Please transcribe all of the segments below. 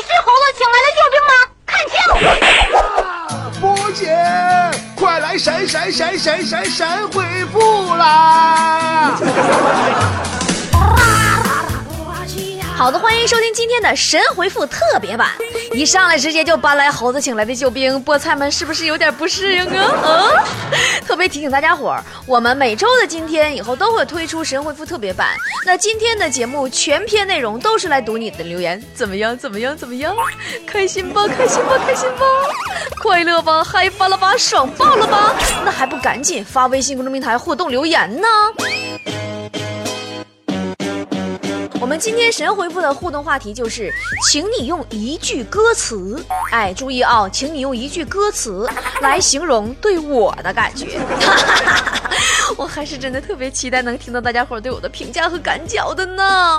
是猴子请来的救兵吗？看清波姐，快来神神神神神神回复啦！好的，欢迎收听今天的神回复特别版。一上来直接就搬来猴子请来的救兵，菠菜们是不是有点不适应啊？啊！特别提醒大家伙儿，我们每周的今天以后都会推出神回复特别版。那今天的节目全篇内容都是来读你的留言，怎么样？怎么样？怎么样？开心吧？开心吧？开心吧？快乐吧？嗨翻了吧？爽爆了吧？那还不赶紧发微信公众平台互动留言呢？我们今天神回复的互动话题就是，请你用一句歌词，哎，注意啊，请你用一句歌词来形容对我的感觉。哈哈哈哈 我还是真的特别期待能听到大家伙对我的评价和感脚的呢。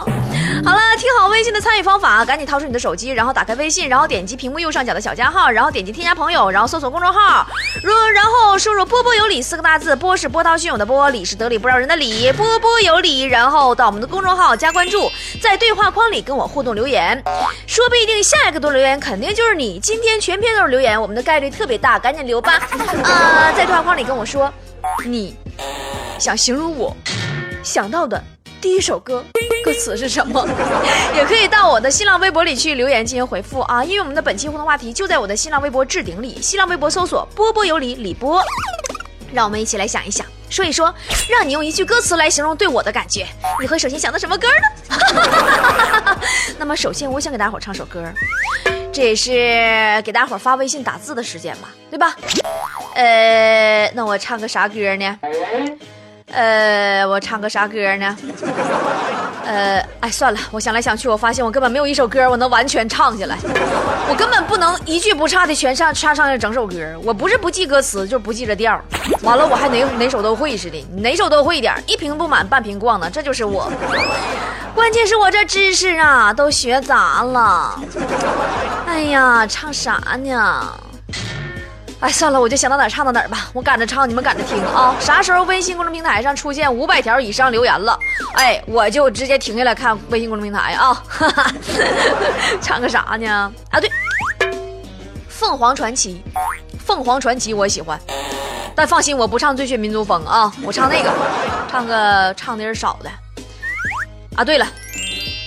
好了，听好微信的参与方法，赶紧掏出你的手机，然后打开微信，然后点击屏幕右上角的小加号，然后点击添加朋友，然后搜索公众号，如然后输入“波波有理”四个大字，波是波涛汹涌的波，理是得理不饶人的理，波波有理，然后到我们的公众号加关注。在对话框里跟我互动留言，说不一定下一个多留言肯定就是你。今天全篇都是留言，我们的概率特别大，赶紧留吧。啊，在对话框里跟我说，你想形容我想到的第一首歌歌词是什么？也可以到我的新浪微博里去留言进行回复啊，因为我们的本期互动话题就在我的新浪微博置顶里，新浪微博搜索波波有理李波，让我们一起来想一想。说一说，让你用一句歌词来形容对我的感觉，你会首先想到什么歌呢？那么首先，我想给大家伙唱首歌，这也是给大伙发微信打字的时间嘛，对吧？呃，那我唱个啥歌呢？呃，我唱个啥歌呢？呃，哎，算了，我想来想去，我发现我根本没有一首歌我能完全唱下来，我根本不能一句不差的全唱唱上整首歌。我不是不记歌词，就是不记着调。完了，我还哪哪首都会似的，哪首都会点一瓶不满半瓶逛呢，这就是我。关键是我这知识啊都学杂了。哎呀，唱啥呢？哎，算了，我就想到哪儿唱到哪儿吧。我赶着唱，你们赶着听啊。啥时候微信公众平台上出现五百条以上留言了，哎，我就直接停下来看微信公众平台啊。哈 哈唱个啥呢？啊，对，凤凰传奇，凤凰传奇我喜欢，但放心，我不唱最炫民族风啊，我唱那个，唱个唱的人少的。啊，对了，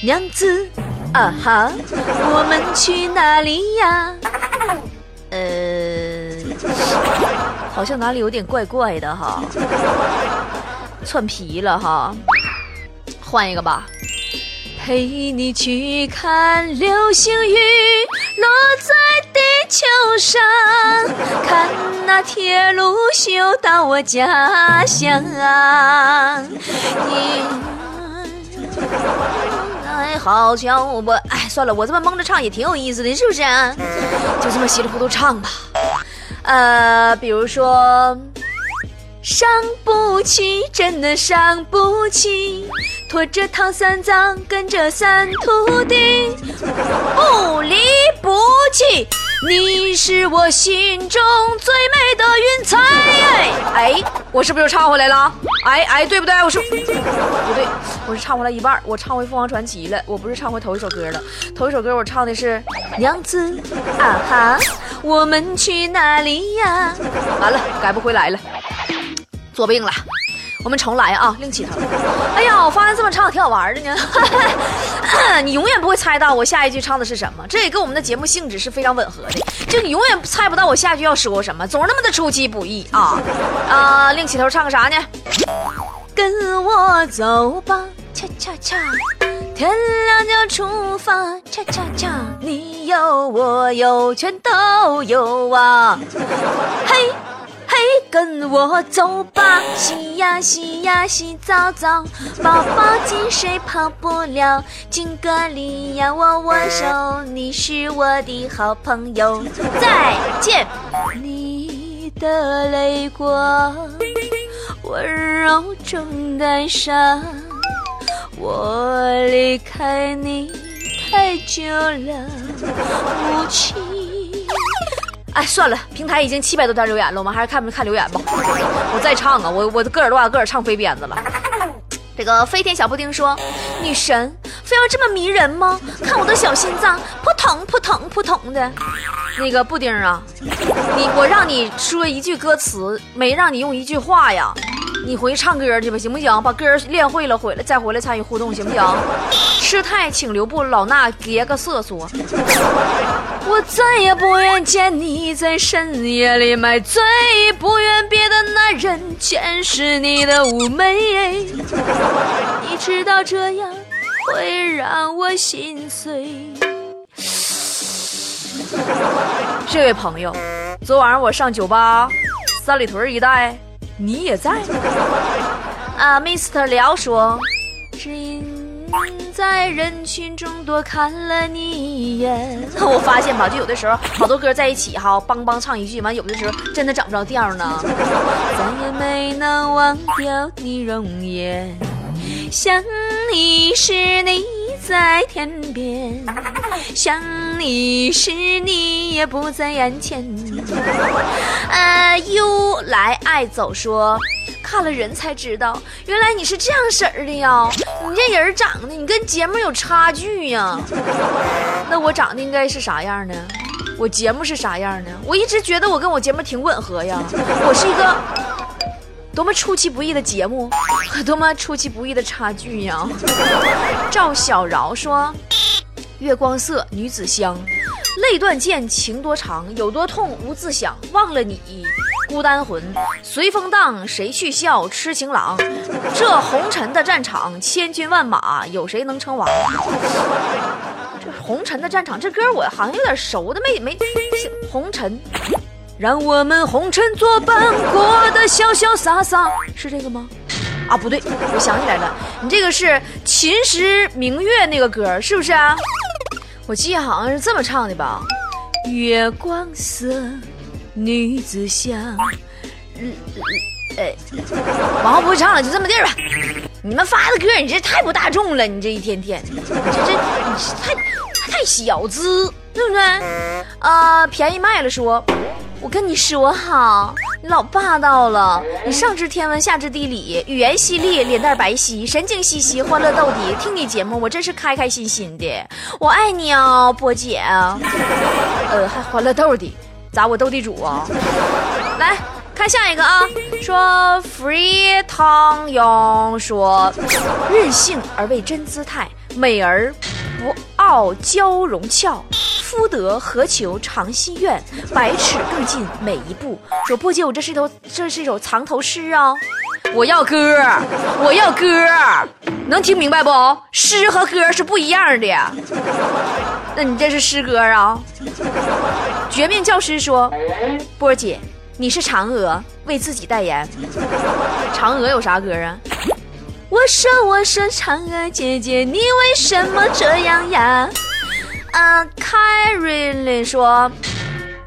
娘子啊哈，我们去哪里呀？呃。好像哪里有点怪怪的哈，窜皮了哈，换一个吧。陪你去看流星雨落在地球上，看那铁路修到我家乡。你哎，好像我哎，算了，我这么蒙着唱也挺有意思的，是不是？就这么稀里糊涂唱吧。呃，比如说，伤不起，真的伤不起，拖着唐三藏，跟着三徒弟，不离不弃，你是我心中最美的云彩。哎，我是不是又唱回来了？哎哎，对不对？我是不对，我是唱回来一半，我唱回凤凰传奇了，我不是唱回头一首歌了。头一首歌我唱的是娘子啊哈。我们去哪里呀？完了，改不回来了，作病了。我们重来啊，另起头。哎呀，我发现这么唱挺好玩的呢。你永远不会猜到我下一句唱的是什么，这也跟我们的节目性质是非常吻合的。就你永远猜不到我下句要说什么，总是那么的出其不意啊啊！另起头唱个啥呢？跟我走吧，恰恰恰。天亮就出发，恰恰恰，你有我有，全都有啊！嘿，跟我走吧，洗呀洗呀洗澡澡，抱抱紧谁跑不了，敬个礼呀握握手，你是我的好朋友。再见，你的泪光，温柔中带伤。我离开你太久了，无情。哎，算了，平台已经七百多条留言了，我们还是看不看留言吧。我再唱啊，我我个儿都把个儿唱飞鞭子了。这个飞天小布丁说：“女神非要这么迷人吗？看我的小心脏扑。”腾扑腾扑腾的。那个布丁啊，你我让你说一句歌词，没让你用一句话呀。你回去唱歌去吧，行不行？把歌练会了，回来再回来参与互动，行不行？师太请留步，老衲别个瑟缩。我再也不愿见你在深夜里买醉，不愿别的男人见识你的妩媚。你知道这样会让我心碎。这位朋友，昨晚上我上酒吧，三里屯一带。你也在啊，Mr. 辽说，只因在人群中多看了你一眼。我发现吧，就有的时候好多歌在一起哈，梆梆唱一句，完有的时候真的找不着调呢。再也没能忘掉你容颜，想你时你在天边，想你时你也不在眼前。呃，又来爱走说，看了人才知道，原来你是这样式儿的呀！你这人长得，你跟节目有差距呀。那我长得应该是啥样呢？我节目是啥样呢？我一直觉得我跟我节目挺吻合呀。我是一个多么出其不意的节目，和多么出其不意的差距呀！赵小饶说：“月光色，女子香。”泪断剑，情多长，有多痛无自想。忘了你，孤单魂，随风荡，谁去笑痴情郎？这红尘的战场，千军万马，有谁能称王？这红尘的战场，这歌我好像有点熟的，没没。红尘，让我们红尘作伴，过得潇潇洒洒，是这个吗？啊，不对，我想起来了，你这个是秦时明月那个歌，是不是啊？我记得好像是这么唱的吧，月光色，女子香。嗯，哎，往后不会唱了，就这么地儿吧。你们发的歌，你这太不大众了，你这一天天，你这这你太太小资，对不对？啊，便宜卖了说，我跟你说哈。你老霸道了！你上知天文，下知地理，语言犀利，脸蛋白皙，神经兮兮，欢乐到底。听你节目，我真是开开心心的。我爱你啊，波姐。呃，还欢乐豆的，咋我斗地主啊？来看下一个啊，说 Free 汤庸说，任性而为真姿态，美而不傲娇容俏。夫德何求长心愿，百尺更进每一步。说波姐，我这是一头，这是一首藏头诗啊！我要歌，我要歌，能听明白不？诗和歌是不一样的。那你这是诗歌啊？绝命教师说，波姐，你是嫦娥，为自己代言。嫦娥有啥歌啊？我说我说嫦娥姐姐，你为什么这样呀？嗯，凯瑞琳说：“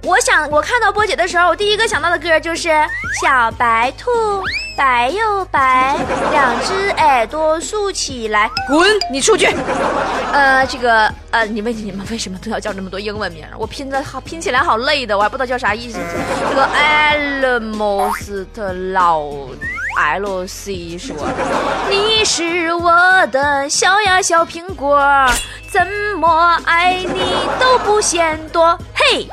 我想我看到波姐的时候，我第一个想到的歌就是《小白兔》，白又白，两只耳朵竖起来，滚，你出去。呃，这个呃，你们你们为什么都要叫这么多英文名？我拼的好拼起来好累的，我还不知道叫啥意思。这个 Almost 老 L C 说：你是我的小呀小苹果。”怎么爱你都不嫌多，嘿！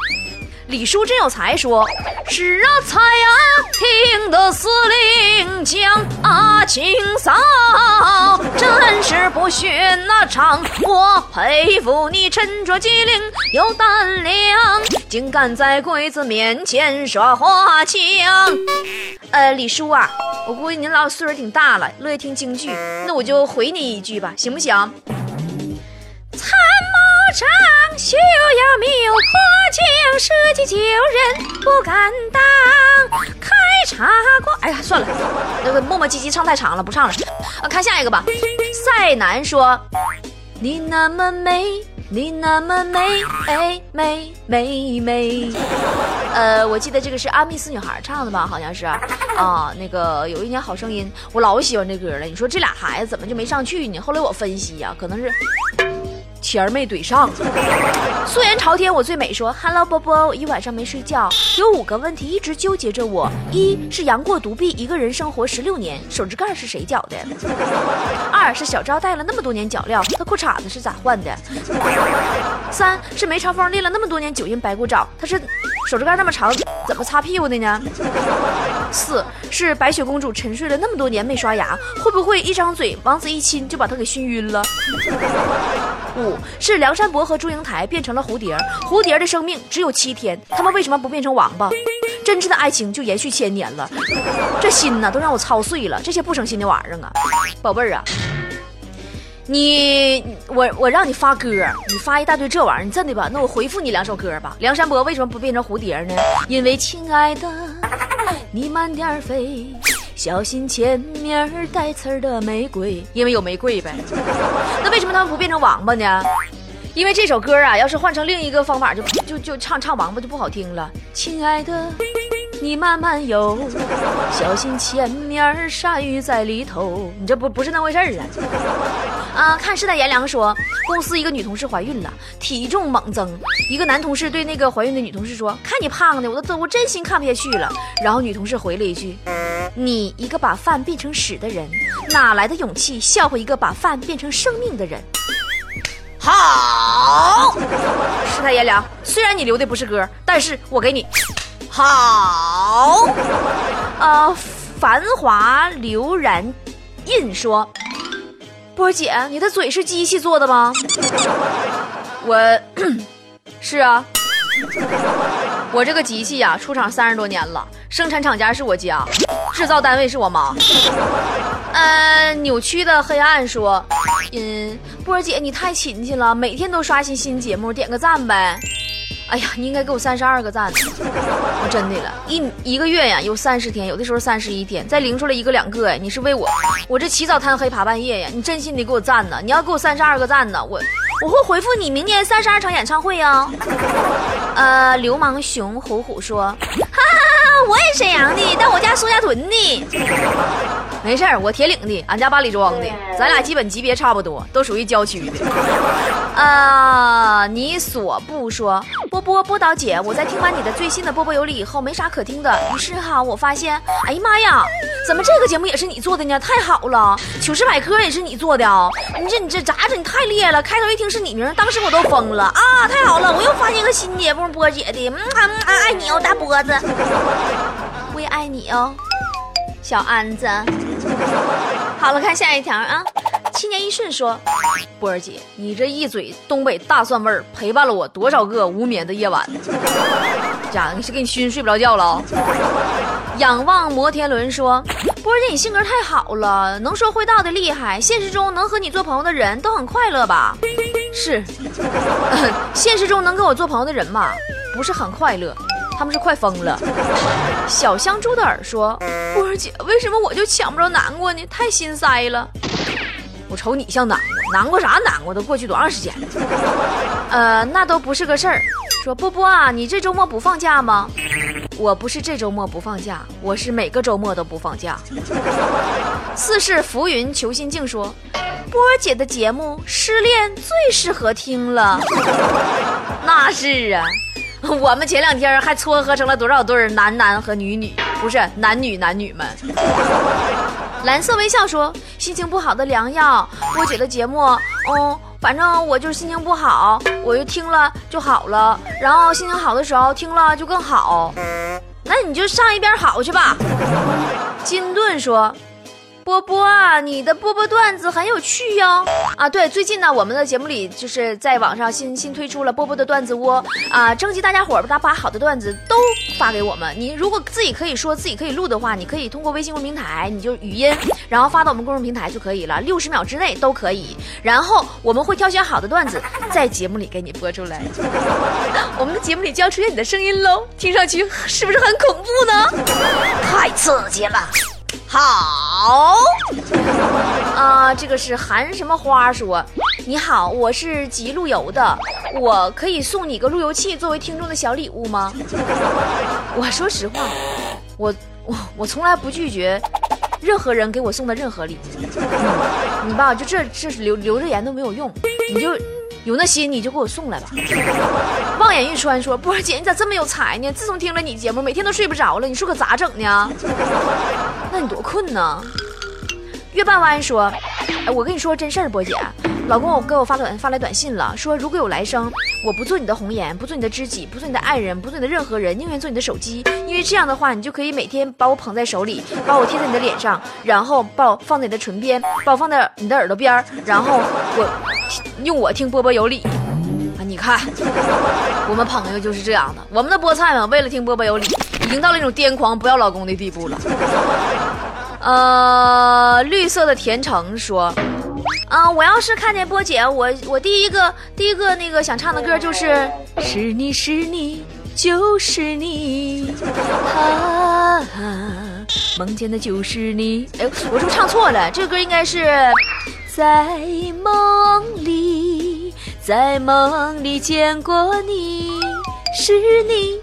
李叔真有才，说是啊，才啊，听得司令讲啊，清扫真是不逊那场，我佩服你沉着机灵有胆量，竟敢在鬼子面前耍花枪。呃，李叔啊，我估计您老岁数挺大了，乐意听京剧，那我就回你一句吧，行不行？参谋长需要命，破镜射击救人不敢当。开茶馆，哎呀，算了，那个磨磨唧唧唱太长了，不唱了。啊，看下一个吧。赛南说：“你那么美，你那么美，美美美美。”呃，我记得这个是阿密斯女孩唱的吧？好像是啊。那个有一年好声音，我老喜欢这歌了。你说这俩孩子怎么就没上去呢？后来我分析呀，可能是。钱儿没怼上，素颜朝天我最美。说，Hello，波波，我一晚上没睡觉，有五个问题一直纠结着我。一是杨过独臂一个人生活十六年，手指盖是谁绞的？二是小昭戴了那么多年脚镣，他裤衩子是咋换的？三。是梅超风练了那么多年九阴白骨爪，他是手指盖那么长，怎么擦屁股的呢？四是白雪公主沉睡了那么多年没刷牙，会不会一张嘴王子一亲就把她给熏晕了？五是梁山伯和祝英台变成了蝴蝶，蝴蝶的生命只有七天，他们为什么不变成王八？真挚的爱情就延续千年了，这心呐都让我操碎了，这些不省心的玩意儿啊，宝贝儿啊，你我我让你发歌，你发一大堆这玩意儿，你真的吧？那我回复你两首歌吧。梁山伯为什么不变成蝴蝶呢？因为亲爱的，你慢点飞，小心前面带刺儿的玫瑰，因为有玫瑰呗。那为什么他们不变成王八呢？因为这首歌啊，要是换成另一个方法，就就就唱唱王八就不好听了。亲爱的，你慢慢游，小心前面鲨鱼在里头。你这不不是那回事儿啊！啊，看世代炎凉说，公司一个女同事怀孕了，体重猛增。一个男同事对那个怀孕的女同事说：“看你胖的，我都我真心看不下去了。”然后女同事回了一句：“你一个把饭变成屎的人，哪来的勇气笑话一个把饭变成生命的人？”好，世态炎凉。虽然你留的不是歌，但是我给你好。呃，繁华流然印说，波儿姐，你的嘴是机器做的吗？我 是啊，我这个机器呀，出厂三十多年了，生产厂家是我家，制造单位是我妈。呃，扭曲的黑暗说，嗯，波儿姐你太勤勤了，每天都刷新新节目，点个赞呗。哎呀，你应该给我三十二个赞，我 真的了，一一个月呀有三十天，有的时候三十一天，再零出来一个两个呀，你是为我，我这起早贪黑爬半夜呀，你真心得给我赞呢，你要给我三十二个赞呢，我我会回复你明年三十二场演唱会啊。呃，流氓熊虎虎说，哈 哈哈哈，我也沈阳的，但我家苏家屯的。没事儿，我铁岭的，俺家八里庄的，咱俩基本级别差不多，都属于郊区的。啊，你所不说，波波波导姐，我在听完你的最新的波波有理以后，没啥可听的。于是哈，我发现，哎呀妈呀，怎么这个节目也是你做的呢？太好了，糗事百科也是你做的啊！你这你这咋整？你太厉害了！开头一听是你名，当时我都疯了啊！太好了，我又发现一个新节目，波姐的，嗯啊嗯啊，爱你哦，大波子，我也爱你哦，小安子。好了，看下一条啊。七年一顺说：“波儿姐，你这一嘴东北大蒜味儿，陪伴了我多少个无眠的夜晚。家，你是给你熏睡不着觉了？”仰望摩天轮说：“波儿姐，你性格太好了，能说会道的厉害。现实中能和你做朋友的人都很快乐吧？是，现实中能跟我做朋友的人嘛，不是很快乐。”他们是快疯了。小香猪的耳说：“波儿姐，为什么我就抢不着南瓜呢？太心塞了。我瞅你像南瓜，南瓜啥南瓜？都过去多长时间了？呃，那都不是个事儿。说波波啊，你这周末不放假吗？我不是这周末不放假，我是每个周末都不放假。四是浮云求心境说，波儿姐的节目失恋最适合听了。那是啊。” 我们前两天还撮合成了多少对男男和女女，不是男女男女们。蓝色微笑说：“心情不好的良药，波姐的节目，哦，反正我就是心情不好，我就听了就好了。然后心情好的时候听了就更好。那你就上一边好去吧。”金盾说。波波啊，你的波波段子很有趣哟！啊，对，最近呢，我们的节目里就是在网上新新推出了波波的段子窝啊，征集大家伙儿，大家把好的段子都发给我们。你如果自己可以说自己可以录的话，你可以通过微信公众平台，你就语音，然后发到我们公众平台就可以了，六十秒之内都可以。然后我们会挑选好的段子，在节目里给你播出来。我们的节目里就要出现你的声音喽，听上去是不是很恐怖呢？太刺激了！好，啊，这个是含什么花说？你好，我是集路由的，我可以送你个路由器作为听众的小礼物吗？我说实话，我我我从来不拒绝任何人给我送的任何礼物。你吧，就这这留留着言都没有用，你就。有那心你就给我送来吧。望眼欲穿说：“波姐，你咋这么有才呢？自从听了你节目，每天都睡不着了。你说可咋整呢？那你多困呢？”月半弯说：“哎，我跟你说真事儿，波姐，老公，我给我发短发来短信了，说如果有来生，我不做你的红颜，不做你的知己，不做你的爱人，不做你的任何人，宁愿做你的手机，因为这样的话，你就可以每天把我捧在手里，把我贴在你的脸上，然后把我放在你的唇边，把我放在你的耳朵边，然后我用我听波波有理。看，我们朋友就是这样的，我们的菠菜们为了听波波有理，已经到了一种癫狂不要老公的地步了。呃，绿色的甜橙说，啊、我要是看见波姐，我我第一个第一个那个想唱的歌就是是你是你就是你，啊，梦见的就是你。哎，我是不是唱错了？这个歌应该是在梦里，在梦里见过你，是你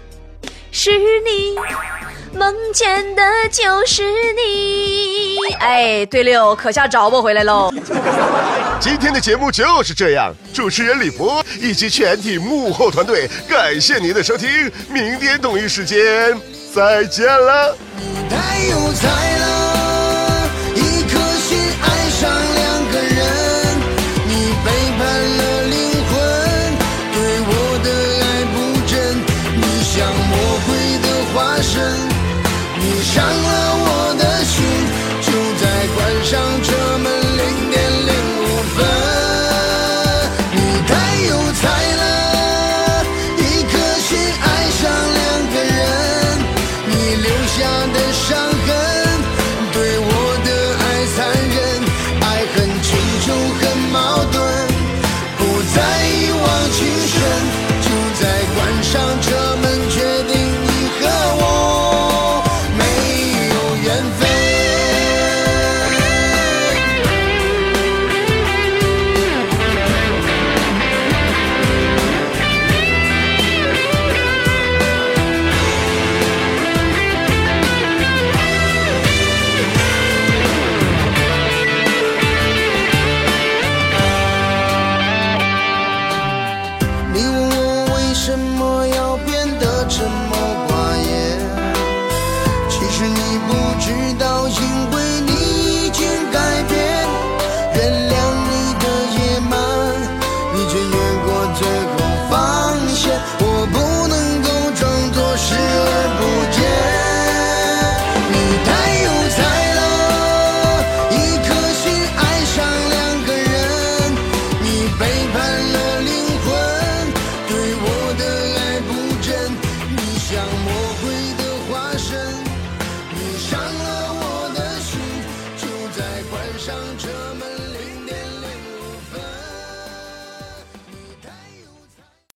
是你。梦见的就是你。哎，对六，可下找我回来喽。今天的节目就是这样，主持人李博以及全体幕后团队，感谢您的收听，明天同一时间再见了。太有才了，